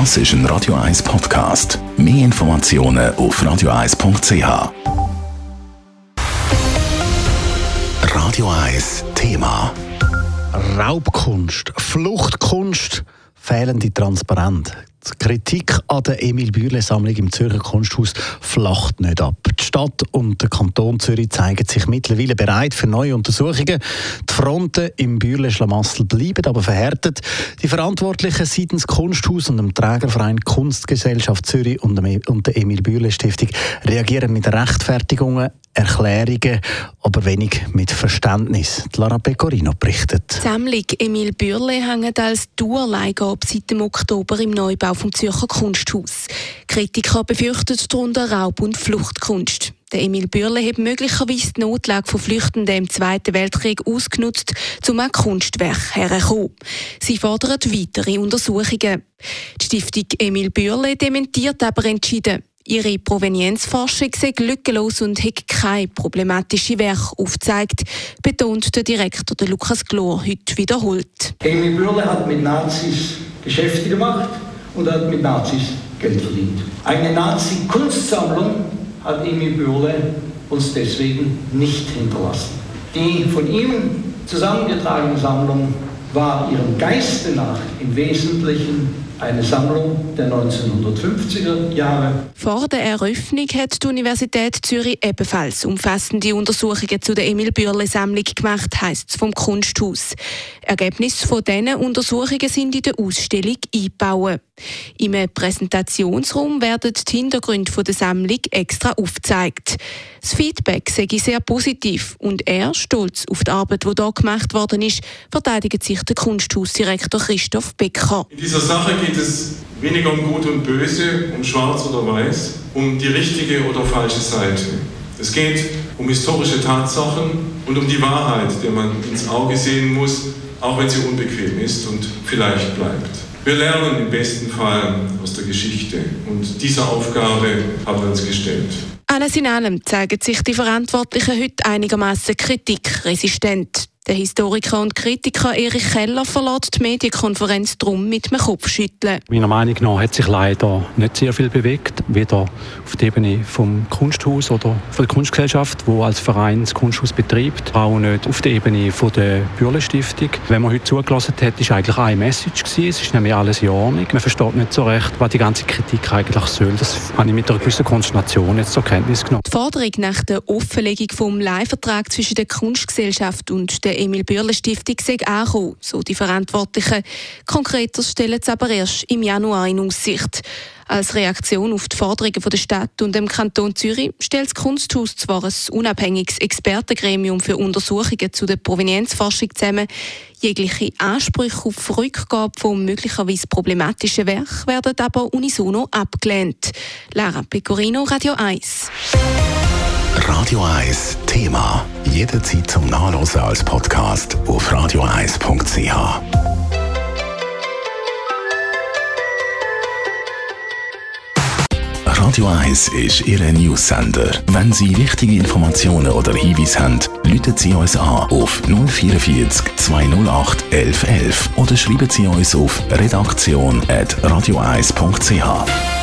Das ist ein Radio 1 Podcast. Mehr Informationen auf radio1.ch. Radio 1 Thema. Raubkunst, Fluchtkunst, fehlende Transparenz. Die Kritik an der Emil Bürle-Sammlung im Zürcher Kunsthaus flacht nicht ab. Die Stadt und der Kanton Zürich zeigen sich mittlerweile bereit für neue Untersuchungen. Die Fronten im Bürle-Schlamassel bleiben aber verhärtet. Die Verantwortlichen seitens Kunsthaus und dem Trägerverein Kunstgesellschaft Zürich und der Emil Bürle-Stiftung reagieren mit Rechtfertigungen, Erklärungen, aber wenig mit Verständnis. Lara Pecorino berichtet. Sammlung Emil Bürle hängt als Dauerleihgabe seit dem Oktober im Neubau vom Zürcher Kunsthaus. Kritiker befürchten darunter Raub- und Fluchtkunst. Emil Bürle hat möglicherweise die Notlage von Flüchtenden im Zweiten Weltkrieg ausgenutzt, um ein Kunstwerk herzukommen. Sie fordern weitere Untersuchungen. Die Stiftung Emil Bürle dementiert aber entschieden. Ihre Provenienzforschung sei lückenlos und hat keine problematischen Werke aufgezeigt, betont der Direktor der Lukas Glor heute wiederholt. Emil Bürle hat mit Nazis Geschäfte gemacht und hat mit Nazis Geld verdient. Eine Nazi-Kunstsammlung hat Emil Bürle uns deswegen nicht hinterlassen. Die von ihm zusammengetragene Sammlung war ihrem Geiste nach im Wesentlichen eine Sammlung der 1950er Jahre. Vor der Eröffnung hat die Universität Zürich ebenfalls umfassende Untersuchungen zu der Emil Bürle Sammlung gemacht, heisst es vom Kunsthaus. Ergebnisse von diesen Untersuchungen sind in der Ausstellung eingebaut. Im Präsentationsraum werden die Hintergründe der Sammlung extra aufgezeigt. Das Feedback sei sehr positiv und er, stolz auf die Arbeit, die hier gemacht worden ist, verteidigt sich der Kunsthausdirektor Christoph Becker. In dieser Sache geht es weniger um Gut und Böse, um Schwarz oder Weiß, um die richtige oder falsche Seite. Es geht um historische Tatsachen und um die Wahrheit, der man ins Auge sehen muss, auch wenn sie unbequem ist und vielleicht bleibt. Wir lernen im besten Fall aus der Geschichte und diese Aufgabe haben wir uns gestellt. Alles in allem zeigen sich die Verantwortlichen heute einigermaßen kritikresistent. Der Historiker und Kritiker Erich Keller verlässt die Medienkonferenz drum mit einem Kopfschütteln. Meiner Meinung nach hat sich leider nicht sehr viel bewegt, weder auf der Ebene vom Kunsthaus oder von der Kunstgesellschaft, wo als Verein das Kunsthaus betreibt, auch nicht auf der Ebene von der Bürle Stiftung. Wenn man heute zugelassen hat, ist eigentlich eine Message gewesen. Es ist nämlich alles in Ordnung. Man versteht nicht so recht, was die ganze Kritik eigentlich soll. Das habe ich mit einer gewissen Konsternation jetzt zur Kenntnis genommen. Die Forderung nach der Offenlegung vom Leihvertrag zwischen der Kunstgesellschaft und der Emil Bürle Stiftung sei angekommen, so die Verantwortlichen. Konkreter stellen sie aber erst im Januar in Aussicht. Als Reaktion auf die Forderungen der Stadt und dem Kanton Zürich stellt das Kunsthaus zwar ein unabhängiges Expertengremium für Untersuchungen zu der Provenienzforschung zusammen. Jegliche Ansprüche auf Rückgabe von möglicherweise problematischen Werken werden aber unisono abgelehnt. Lara Pecorino, Radio 1. Radio 1 Thema. Jederzeit zum Nachlesen als Podcast auf radio1.ch. Radio 1 ist Ihre Newsender. Wenn Sie wichtige Informationen oder Hinweise haben, rufen Sie uns an auf 044 208 1111 oder schreiben Sie uns auf redaktion.radio1.ch.